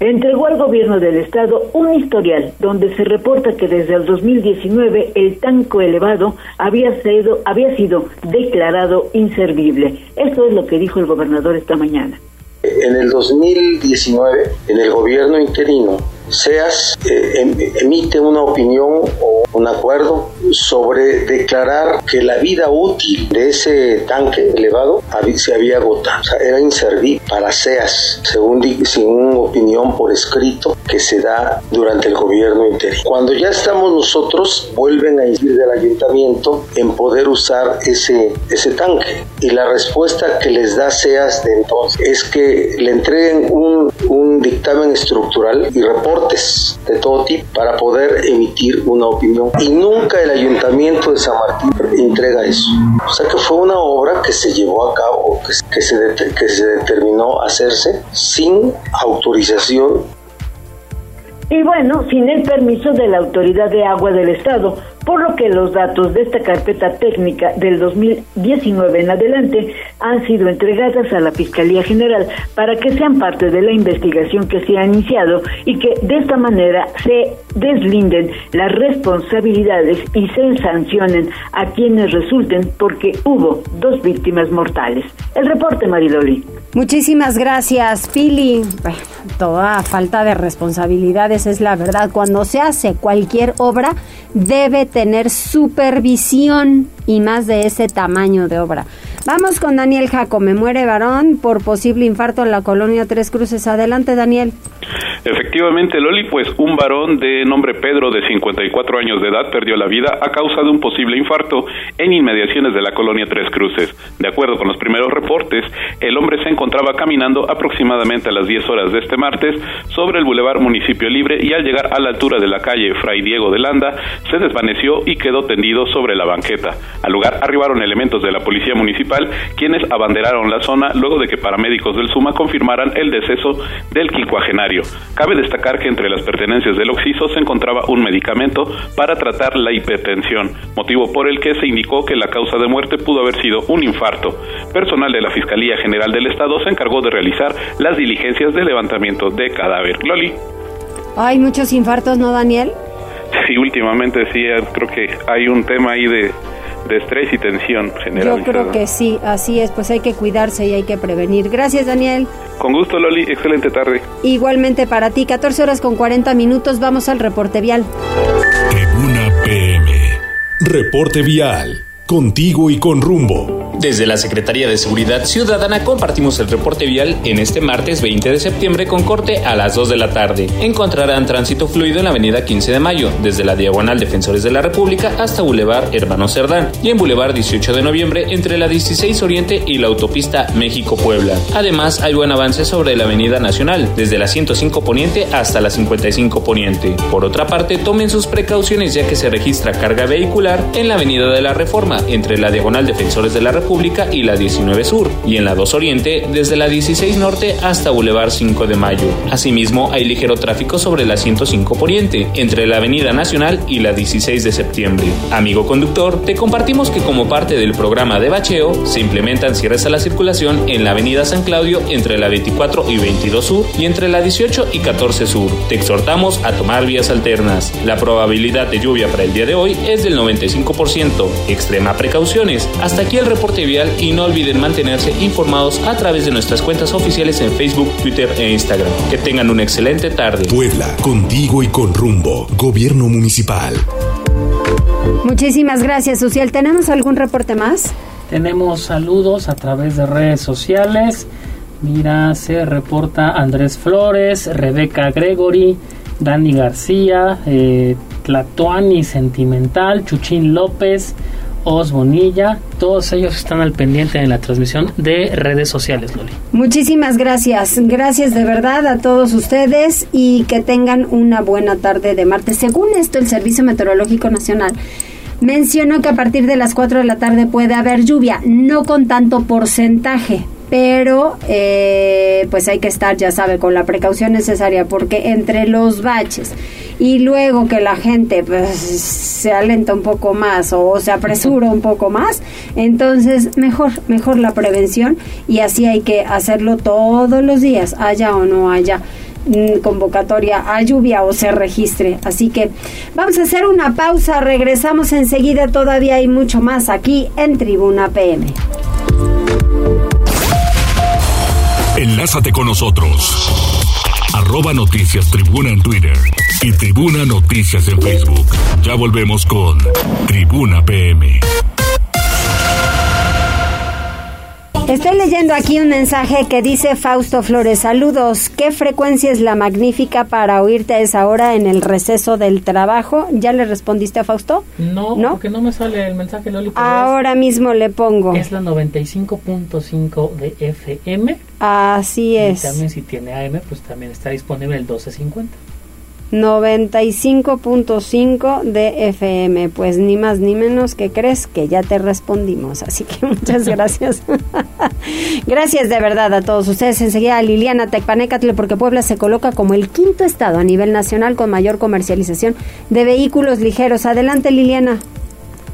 entregó al gobierno del estado un historial donde se reporta que desde el 2019 el tanque elevado había sido, había sido declarado inservible. Eso es lo que dijo el gobernador esta mañana. En el 2019, en el gobierno interino, SEAS eh, em, emite una opinión o un acuerdo sobre declarar que la vida útil de ese tanque elevado se había agotado, o sea, era inservible para SEAS, según, según opinión por escrito que se da durante el gobierno interino. Cuando ya estamos nosotros, vuelven a insistir del ayuntamiento en poder usar ese, ese tanque. Y la respuesta que les da SEAS de entonces es que le entreguen un, un dictamen estructural y reporte de todo tipo para poder emitir una opinión. Y nunca el ayuntamiento de San Martín entrega eso. O sea que fue una obra que se llevó a cabo, que, se, que se determinó hacerse sin autorización y bueno, sin el permiso de la Autoridad de Agua del Estado, por lo que los datos de esta carpeta técnica del 2019 en adelante han sido entregadas a la Fiscalía General para que sean parte de la investigación que se ha iniciado y que de esta manera se deslinden las responsabilidades y se sancionen a quienes resulten porque hubo dos víctimas mortales. El reporte, Mariloli. Muchísimas gracias, Pili. toda falta de responsabilidades es la verdad. Cuando se hace cualquier obra, debe tener supervisión y más de ese tamaño de obra. Vamos con Daniel Jaco. Me muere varón por posible infarto en la colonia Tres Cruces. Adelante, Daniel. Efectivamente, Loli, pues un varón de nombre Pedro de 54 años de edad perdió la vida a causa de un posible infarto en inmediaciones de la colonia Tres Cruces. De acuerdo con los primeros reportes, el hombre se encontraba caminando aproximadamente a las 10 horas de este martes sobre el bulevar Municipio Libre y al llegar a la altura de la calle Fray Diego de Landa se desvaneció y quedó tendido sobre la banqueta. Al lugar arribaron elementos de la policía municipal quienes abanderaron la zona luego de que paramédicos del Suma confirmaran el deceso del quincuagenario. Cabe destacar que entre las pertenencias del occiso se encontraba un medicamento para tratar la hipertensión, motivo por el que se indicó que la causa de muerte pudo haber sido un infarto. Personal de la Fiscalía General del Estado se encargó de realizar las diligencias de levantamiento de cadáver. Loli. Hay muchos infartos, ¿no, Daniel? Sí, últimamente sí, creo que hay un tema ahí de, de estrés y tensión general. Yo creo que sí, así es, pues hay que cuidarse y hay que prevenir. Gracias, Daniel. Con gusto, Loli, excelente tarde. Igualmente para ti, 14 horas con 40 minutos, vamos al reporte vial. Tribuna PM. Reporte vial. Contigo y con rumbo. Desde la Secretaría de Seguridad Ciudadana compartimos el reporte vial en este martes 20 de septiembre con corte a las 2 de la tarde. Encontrarán tránsito fluido en la avenida 15 de mayo, desde la diagonal Defensores de la República hasta Boulevard Hermano Cerdán y en Boulevard 18 de noviembre entre la 16 Oriente y la autopista México-Puebla. Además, hay buen avance sobre la avenida Nacional, desde la 105 Poniente hasta la 55 Poniente. Por otra parte, tomen sus precauciones ya que se registra carga vehicular en la avenida de la Reforma, entre la diagonal Defensores de la República y la 19 Sur, y en la 2 Oriente desde la 16 Norte hasta Boulevard 5 de Mayo. Asimismo, hay ligero tráfico sobre la 105 Poniente, entre la Avenida Nacional y la 16 de septiembre. Amigo conductor, te compartimos que como parte del programa de bacheo, se implementan cierres a la circulación en la Avenida San Claudio entre la 24 y 22 Sur y entre la 18 y 14 Sur. Te exhortamos a tomar vías alternas. La probabilidad de lluvia para el día de hoy es del 95%. Extrema precauciones. Hasta aquí el reporte vial y no olviden mantenerse informados a través de nuestras cuentas oficiales en Facebook, Twitter e Instagram. Que tengan una excelente tarde. Puebla, contigo y con rumbo. Gobierno Municipal. Muchísimas gracias, Social. ¿Tenemos algún reporte más? Tenemos saludos a través de redes sociales. Mira, se reporta Andrés Flores, Rebeca Gregory, Dani García, eh, Tlatuani Sentimental, Chuchín López, Os Bonilla, todos ellos están al pendiente en la transmisión de redes sociales, Loli. Muchísimas gracias, gracias de verdad a todos ustedes y que tengan una buena tarde de martes. Según esto, el Servicio Meteorológico Nacional mencionó que a partir de las 4 de la tarde puede haber lluvia, no con tanto porcentaje, pero eh, pues hay que estar, ya sabe, con la precaución necesaria, porque entre los baches y luego que la gente pues, se alenta un poco más o se apresura un poco más, entonces mejor, mejor la prevención y así hay que hacerlo todos los días, haya o no haya mm, convocatoria a lluvia o se registre. Así que vamos a hacer una pausa, regresamos enseguida, todavía hay mucho más aquí en Tribuna PM. Enlázate con nosotros. Arroba Noticias Tribuna en Twitter y Tribuna Noticias en Facebook. Ya volvemos con Tribuna PM. Estoy leyendo aquí un mensaje que dice Fausto Flores, saludos, ¿qué frecuencia es la magnífica para oírte a esa hora en el receso del trabajo? ¿Ya le respondiste a Fausto? No, ¿No? porque no me sale el mensaje, Loli. Ahora mismo le pongo. Es la 95.5 de FM. Así es. Y también si tiene AM, pues también está disponible el 1250. 95.5 de FM. Pues ni más ni menos que crees que ya te respondimos. Así que [laughs] muchas gracias. [laughs] gracias de verdad a todos ustedes. Enseguida Liliana Tecpanecatl, porque Puebla se coloca como el quinto estado a nivel nacional con mayor comercialización de vehículos ligeros. Adelante Liliana.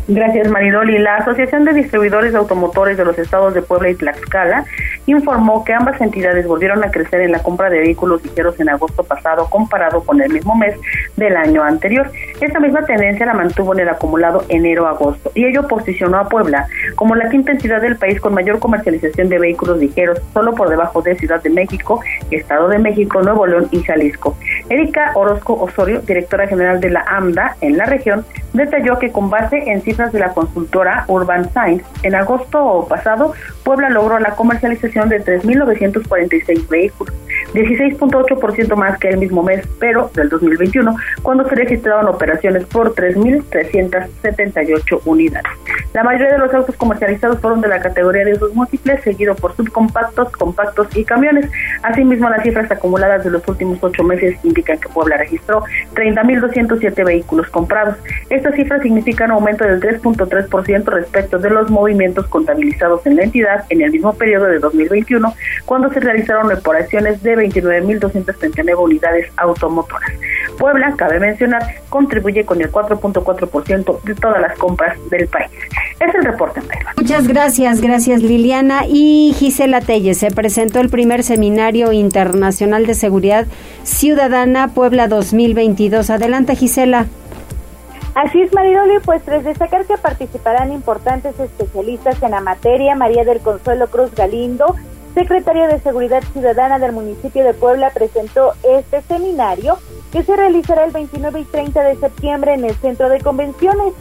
Gracias, Maridoli. La Asociación de Distribuidores de Automotores de los Estados de Puebla y Tlaxcala informó que ambas entidades volvieron a crecer en la compra de vehículos ligeros en agosto pasado comparado con el mismo mes del año anterior. Esta misma tendencia la mantuvo en el acumulado enero-agosto y ello posicionó a Puebla como la quinta entidad del país con mayor comercialización de vehículos ligeros, solo por debajo de Ciudad de México, Estado de México, Nuevo León y Jalisco. Erika Orozco Osorio, directora general de la AMDA en la región, detalló que con base en cifras de la consultora Urban Science, en agosto pasado, Puebla logró la comercialización de 3.946 vehículos, 16.8% más que el mismo mes, pero del 2021, cuando se registraron operaciones por 3.378 unidades. La mayoría de los autos comercializados fueron de la categoría de usos múltiples, seguido por subcompactos, compactos y camiones. Asimismo, las cifras acumuladas de los últimos ocho meses indican que Puebla registró 30.207 vehículos comprados. Estas cifras significan un aumento del 3.3% respecto de los movimientos contabilizados en la entidad en el mismo periodo de 2021, cuando se realizaron operaciones de 29.239 unidades automotoras. Puebla, cabe mencionar, contribuye con el 4.4% de todas las compras del país. Es el reporte, Muchas gracias, gracias Liliana. Y Gisela Telles, se presentó el primer Seminario Internacional de Seguridad Ciudadana Puebla 2022. Adelante, Gisela. Así es, Maridoli, pues tras destacar que participarán importantes especialistas en la materia, María del Consuelo Cruz Galindo, secretaria de Seguridad Ciudadana del municipio de Puebla, presentó este seminario que se realizará el 29 y 30 de septiembre en el Centro de Convenciones.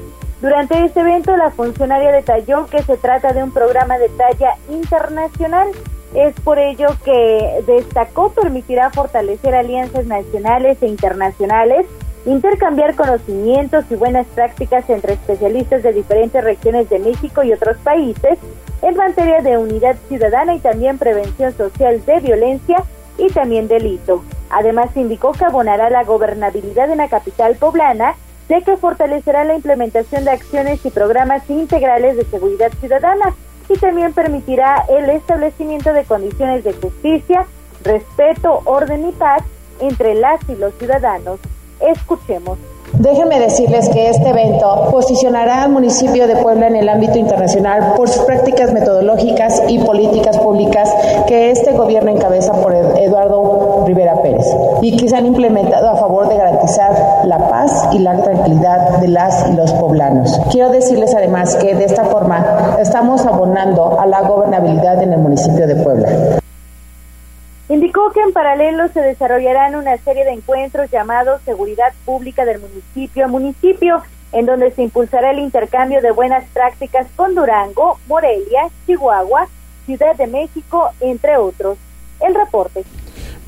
Durante este evento, la funcionaria detalló que se trata de un programa de talla internacional. Es por ello que destacó permitirá fortalecer alianzas nacionales e internacionales, intercambiar conocimientos y buenas prácticas entre especialistas de diferentes regiones de México y otros países en materia de unidad ciudadana y también prevención social de violencia y también delito. Además, indicó que abonará la gobernabilidad en la capital poblana de que fortalecerá la implementación de acciones y programas integrales de seguridad ciudadana y también permitirá el establecimiento de condiciones de justicia, respeto, orden y paz entre las y los ciudadanos. Escuchemos. Déjenme decirles que este evento posicionará al municipio de Puebla en el ámbito internacional por sus prácticas metodológicas y políticas públicas que este gobierno encabeza por Eduardo Rivera Pérez y que se han implementado a favor de garantizar la paz y la tranquilidad de las y los poblanos. Quiero decirles además que de esta forma estamos abonando a la gobernabilidad en el municipio de Puebla. Indicó que en paralelo se desarrollarán una serie de encuentros llamados Seguridad Pública del municipio a municipio, en donde se impulsará el intercambio de buenas prácticas con Durango, Morelia, Chihuahua, Ciudad de México, entre otros. El reporte.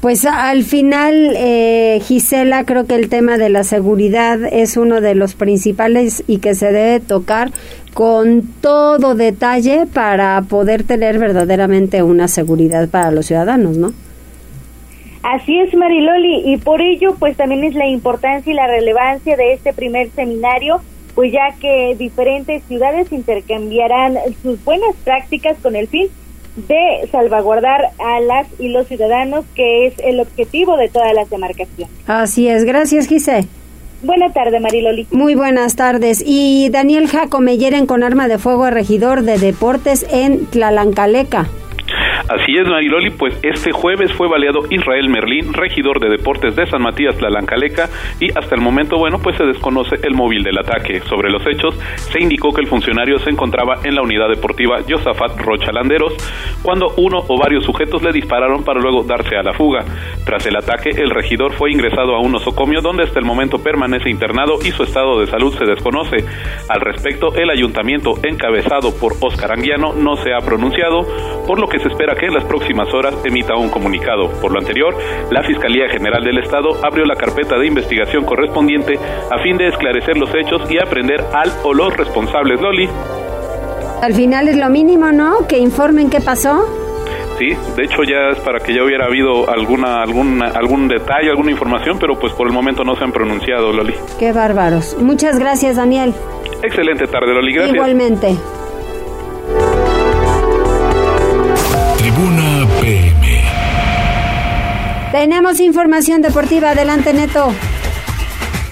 Pues al final, eh, Gisela, creo que el tema de la seguridad es uno de los principales y que se debe tocar con todo detalle para poder tener verdaderamente una seguridad para los ciudadanos, ¿no? Así es, Mariloli, y por ello, pues también es la importancia y la relevancia de este primer seminario, pues ya que diferentes ciudades intercambiarán sus buenas prácticas con el fin de salvaguardar a las y los ciudadanos, que es el objetivo de todas las demarcaciones. Así es, gracias, Gise. Buenas tardes, Mariloli. Muy buenas tardes. Y Daniel Jaco hieren con arma de fuego a regidor de deportes en Tlalancaleca. Así es, Mariloli, pues este jueves fue baleado Israel Merlín, regidor de deportes de San Matías Tlalancaleca, y hasta el momento, bueno, pues se desconoce el móvil del ataque. Sobre los hechos, se indicó que el funcionario se encontraba en la unidad deportiva Josafat Rocha Landeros, cuando uno o varios sujetos le dispararon para luego darse a la fuga. Tras el ataque, el regidor fue ingresado a un nosocomio donde hasta el momento permanece internado y su estado de salud se desconoce. Al respecto, el ayuntamiento, encabezado por Oscar Anguiano, no se ha pronunciado, por lo que se espera que en las próximas horas emita un comunicado. Por lo anterior, la Fiscalía General del Estado abrió la carpeta de investigación correspondiente a fin de esclarecer los hechos y aprender al o los responsables, Loli. Al final es lo mínimo, ¿no? Que informen qué pasó. Sí, de hecho ya es para que ya hubiera habido alguna, alguna, algún detalle, alguna información, pero pues por el momento no se han pronunciado, Loli. Qué bárbaros. Muchas gracias, Daniel. Excelente tarde, Loli. Gracias. Igualmente. Tenemos información deportiva. Adelante, Neto.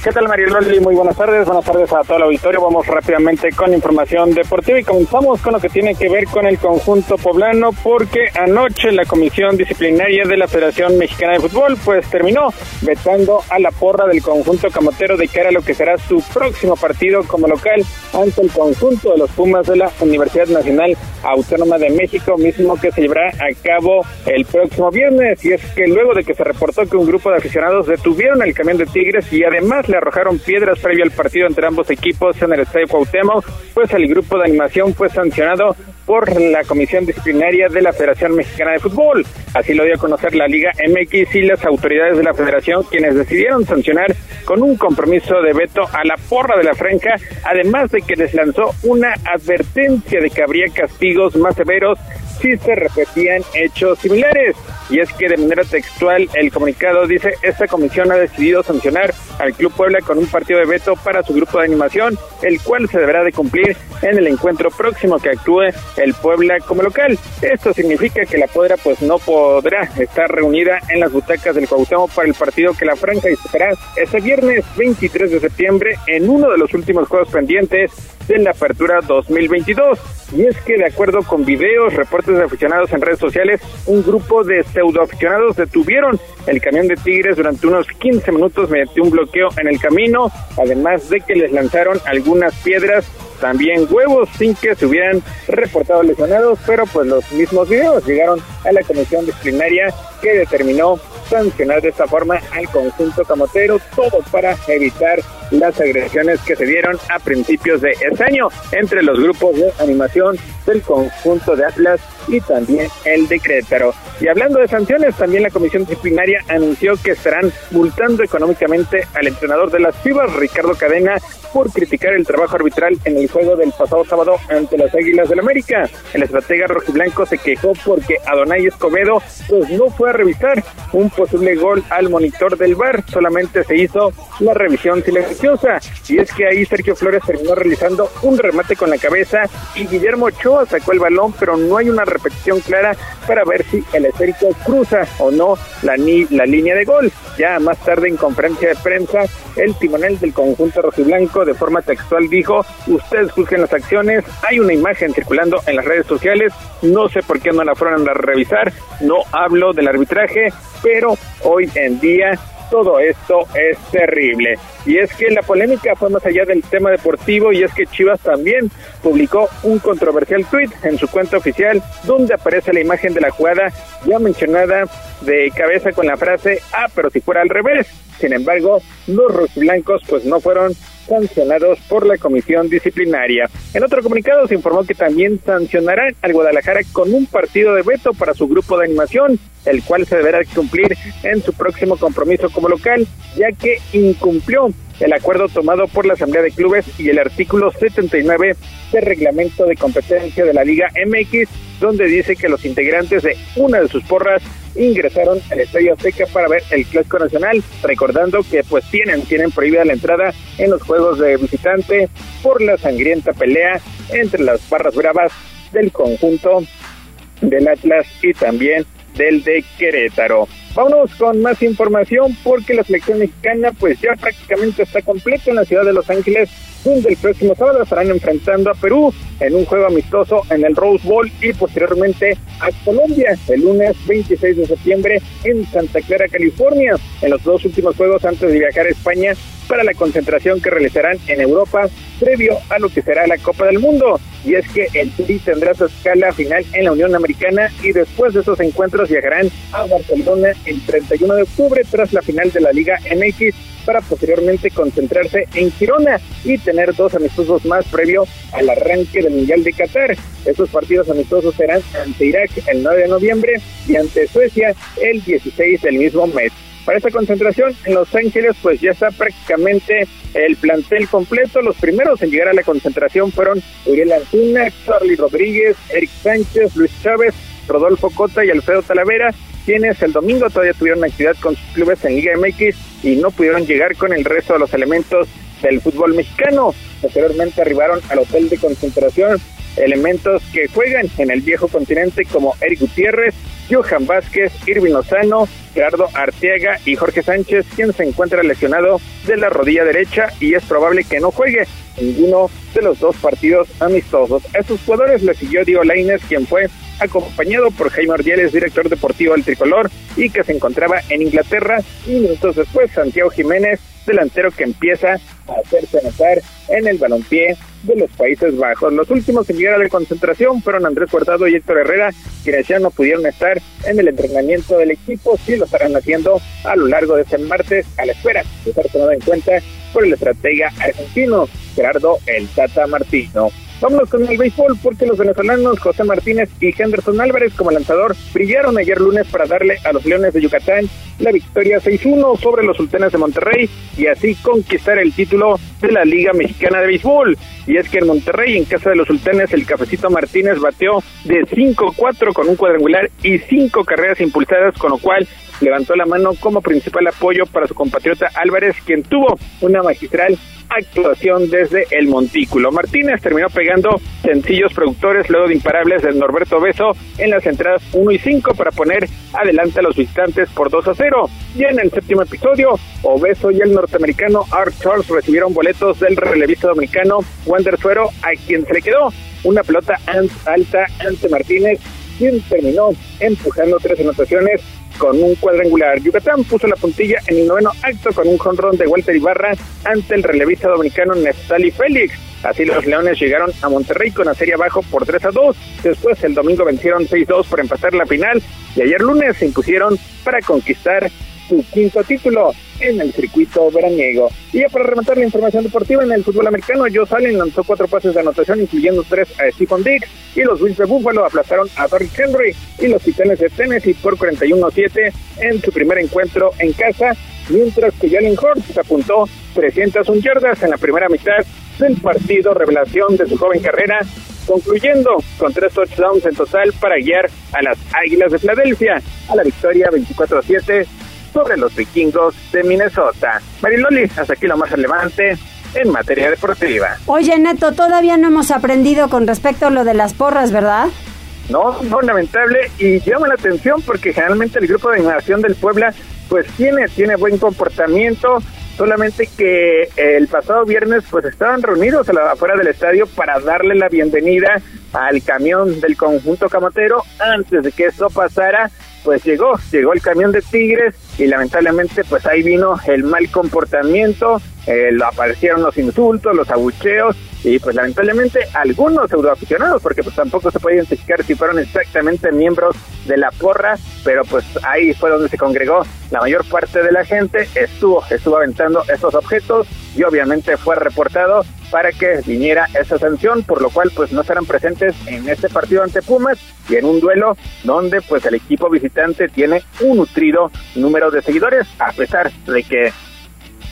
¿Qué tal, María Loli? Muy buenas tardes. Buenas tardes a todo el auditorio. Vamos rápidamente con información deportiva y comenzamos con lo que tiene que ver con el conjunto poblano porque anoche la Comisión Disciplinaria de la Federación Mexicana de Fútbol pues terminó vetando a la porra del conjunto camotero de cara a lo que será su próximo partido como local ante el conjunto de los Pumas de la Universidad Nacional Autónoma de México, mismo que se llevará a cabo el próximo viernes. Y es que luego de que se reportó que un grupo de aficionados detuvieron el camión de Tigres y además arrojaron piedras previo al partido entre ambos equipos en el Estadio Cuauhtémoc, pues el grupo de animación fue sancionado por la Comisión Disciplinaria de la Federación Mexicana de Fútbol. Así lo dio a conocer la Liga MX y las autoridades de la federación, quienes decidieron sancionar con un compromiso de veto a la porra de la franja, además de que les lanzó una advertencia de que habría castigos más severos si se repetían hechos similares. Y es que de manera textual el comunicado dice, esta comisión ha decidido sancionar al Club Puebla con un partido de veto para su grupo de animación, el cual se deberá de cumplir en el encuentro próximo que actúe el Puebla como local. Esto significa que la Podra pues no podrá estar reunida en las butacas del Cuauhtémoc para el partido que la Franca disputará este viernes 23 de septiembre en uno de los últimos juegos pendientes de la apertura 2022. Y es que de acuerdo con videos, reportes de aficionados en redes sociales, un grupo de pseudoaficionados detuvieron el camión de Tigres durante unos 15 minutos mediante un bloqueo en el camino, además de que les lanzaron algunas piedras también huevos sin que se hubieran reportado lesionados, pero pues los mismos videos llegaron a la comisión disciplinaria que determinó sancionar de esta forma al conjunto camotero, todo para evitar las agresiones que se dieron a principios de este año entre los grupos de animación del conjunto de Atlas y también el de Querétaro. Y hablando de sanciones, también la comisión disciplinaria anunció que estarán multando económicamente al entrenador de las Chivas, Ricardo Cadena, por criticar el trabajo arbitral en el juego del pasado sábado ante las Águilas del América. El estratega rojiblanco se quejó porque Adonai Escobedo pues no fue a revisar un posible gol al monitor del VAR, solamente se hizo la revisión silenciosa. Y es que ahí Sergio Flores terminó realizando un remate con la cabeza y Guillermo Ochoa sacó el balón, pero no hay una repetición clara para ver si el esférico cruza o no la, ni, la línea de gol. Ya más tarde en conferencia de prensa, el timonel del conjunto rojiblanco de forma textual dijo, ustedes juzguen las acciones, hay una imagen circulando en las redes sociales, no sé por qué no la fueron a revisar, no hablo del arbitraje, pero hoy en día todo esto es terrible. Y es que la polémica fue más allá del tema deportivo y es que Chivas también publicó un controversial tweet en su cuenta oficial donde aparece la imagen de la jugada ya mencionada de cabeza con la frase, ah, pero si fuera al revés. Sin embargo, los blancos pues no fueron sancionados por la comisión disciplinaria. En otro comunicado se informó que también sancionarán al Guadalajara con un partido de veto para su grupo de animación, el cual se deberá cumplir en su próximo compromiso como local, ya que incumplió el acuerdo tomado por la Asamblea de Clubes y el artículo 79 del reglamento de competencia de la Liga MX, donde dice que los integrantes de una de sus porras ingresaron al Estadio Azteca para ver el Clásico Nacional, recordando que pues tienen, tienen prohibida la entrada en los juegos de visitante por la sangrienta pelea entre las barras bravas del conjunto del Atlas y también del de Querétaro. Vámonos con más información porque la selección mexicana pues ya prácticamente está completa en la ciudad de Los Ángeles, donde el próximo sábado estarán enfrentando a Perú en un juego amistoso en el Rose Bowl y posteriormente a Colombia el lunes 26 de septiembre en Santa Clara, California, en los dos últimos juegos antes de viajar a España para la concentración que realizarán en Europa previo a lo que será la Copa del Mundo. Y es que el Tri tendrá su escala final en la Unión Americana y después de esos encuentros viajarán a Barcelona el 31 de octubre tras la final de la Liga MX para posteriormente concentrarse en Girona y tener dos amistosos más previo al arranque del Mundial de Qatar. Estos partidos amistosos serán ante Irak el 9 de noviembre y ante Suecia el 16 del mismo mes. Para esta concentración en Los Ángeles, pues ya está prácticamente el plantel completo. Los primeros en llegar a la concentración fueron Uriel Antuna, Charlie Rodríguez, Eric Sánchez, Luis Chávez, Rodolfo Cota y Alfredo Talavera, quienes el domingo todavía tuvieron actividad con sus clubes en Liga MX y no pudieron llegar con el resto de los elementos del fútbol mexicano. Posteriormente arribaron al hotel de concentración elementos que juegan en el viejo continente como Eric Gutiérrez, Johan Vázquez, Irving Lozano, Gerardo Arteaga y Jorge Sánchez, quien se encuentra lesionado de la rodilla derecha y es probable que no juegue ninguno de los dos partidos amistosos. A estos jugadores le siguió Diego quien fue acompañado por Jaime Ordieles, director deportivo del Tricolor, y que se encontraba en Inglaterra, y minutos después Santiago Jiménez delantero que empieza a hacerse notar en el balompié de los Países Bajos. Los últimos en llegar a la concentración fueron Andrés Guardado y Héctor Herrera, quienes ya no pudieron estar en el entrenamiento del equipo, sí lo estarán haciendo a lo largo de este martes a la espera de ser tomado en cuenta por el estratega argentino Gerardo El Tata Martino. Vámonos con el béisbol porque los venezolanos José Martínez y Henderson Álvarez como lanzador brillaron ayer lunes para darle a los Leones de Yucatán la victoria 6-1 sobre los Sultanes de Monterrey y así conquistar el título de la Liga Mexicana de Béisbol. Y es que en Monterrey, en casa de los Sultanes, el Cafecito Martínez bateó de 5-4 con un cuadrangular y 5 carreras impulsadas, con lo cual levantó la mano como principal apoyo para su compatriota Álvarez, quien tuvo una magistral actuación desde el montículo. Martínez terminó pegando sencillos productores luego de imparables del Norberto Beso en las entradas 1 y 5 para poner adelante a los visitantes por 2 a 0. Y en el séptimo episodio, Obeso y el norteamericano Art Charles recibieron boletos del relevista dominicano Wander Suero, a quien se le quedó una pelota alta ante Martínez, quien terminó empujando tres anotaciones con un cuadrangular. Yucatán puso la puntilla en el noveno acto con un jonrón de Walter Ibarra ante el relevista dominicano Neftali Félix. Así los Leones llegaron a Monterrey con la serie abajo por 3 a 2. Después el domingo vencieron 6-2 para empatar la final y ayer lunes se impusieron para conquistar su quinto título en el circuito veraniego. Y ya para rematar la información deportiva en el fútbol americano, Joe Salen lanzó cuatro pases de anotación, incluyendo tres a Stephen Diggs, y los Bills de Buffalo aplazaron a Derrick Henry y los Titanes de Tennessee por 41-7 en su primer encuentro en casa, mientras que Jalen Hurts apuntó 301 yardas en la primera mitad del partido revelación de su joven carrera, concluyendo con tres touchdowns en total para guiar a las Águilas de Filadelfia a la victoria 24-7 sobre los vikingos de Minnesota. Mariloli, hasta aquí lo más relevante en materia deportiva. Oye, Neto, todavía no hemos aprendido con respecto a lo de las porras, ¿verdad? No, no, lamentable y llama la atención porque generalmente el grupo de innovación del Puebla pues tiene, tiene buen comportamiento, solamente que el pasado viernes pues estaban reunidos afuera del estadio para darle la bienvenida al camión del conjunto camotero antes de que eso pasara pues llegó, llegó el camión de Tigres y lamentablemente pues ahí vino el mal comportamiento, eh, aparecieron los insultos, los abucheos y pues lamentablemente algunos pseudoaficionados, porque pues tampoco se puede identificar si fueron exactamente miembros de la porra, pero pues ahí fue donde se congregó la mayor parte de la gente, estuvo, estuvo aventando esos objetos y obviamente fue reportado para que viniera esa sanción, por lo cual pues no estarán presentes en este partido ante Pumas y en un duelo donde pues el equipo visitante tiene un nutrido número de seguidores, a pesar de que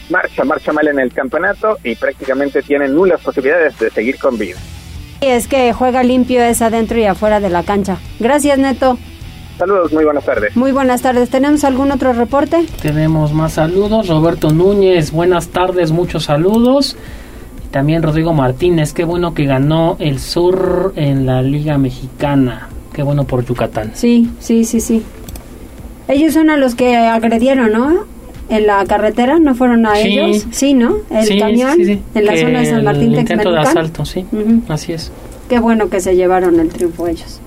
marcha, marcha mal en el campeonato y prácticamente tiene nulas posibilidades de seguir con vida. Y es que juega limpio es adentro y afuera de la cancha. Gracias, Neto. Saludos, muy buenas tardes. Muy buenas tardes. ¿Tenemos algún otro reporte? Tenemos más saludos. Roberto Núñez, buenas tardes, muchos saludos. También Rodrigo Martínez, qué bueno que ganó el Sur en la Liga Mexicana. Qué bueno por Yucatán. Sí, sí, sí, sí. Ellos son a los que agredieron, ¿no? En la carretera, ¿no fueron a ellos? Sí, ¿no? El camión en la zona de San Martín el intento de asalto, sí. Así es. Qué bueno que se llevaron el triunfo ellos.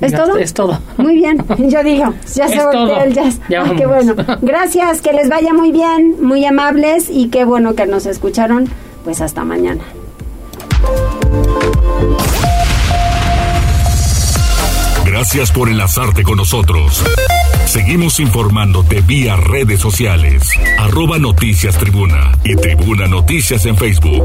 ¿Es todo? Es todo. Muy bien. [laughs] Yo digo, ya se volteó el jazz. Ya qué bueno. Gracias, que les vaya muy bien, muy amables y qué bueno que nos escucharon. Pues hasta mañana. Gracias por enlazarte con nosotros. Seguimos informándote vía redes sociales. Arroba Noticias Tribuna y Tribuna Noticias en Facebook.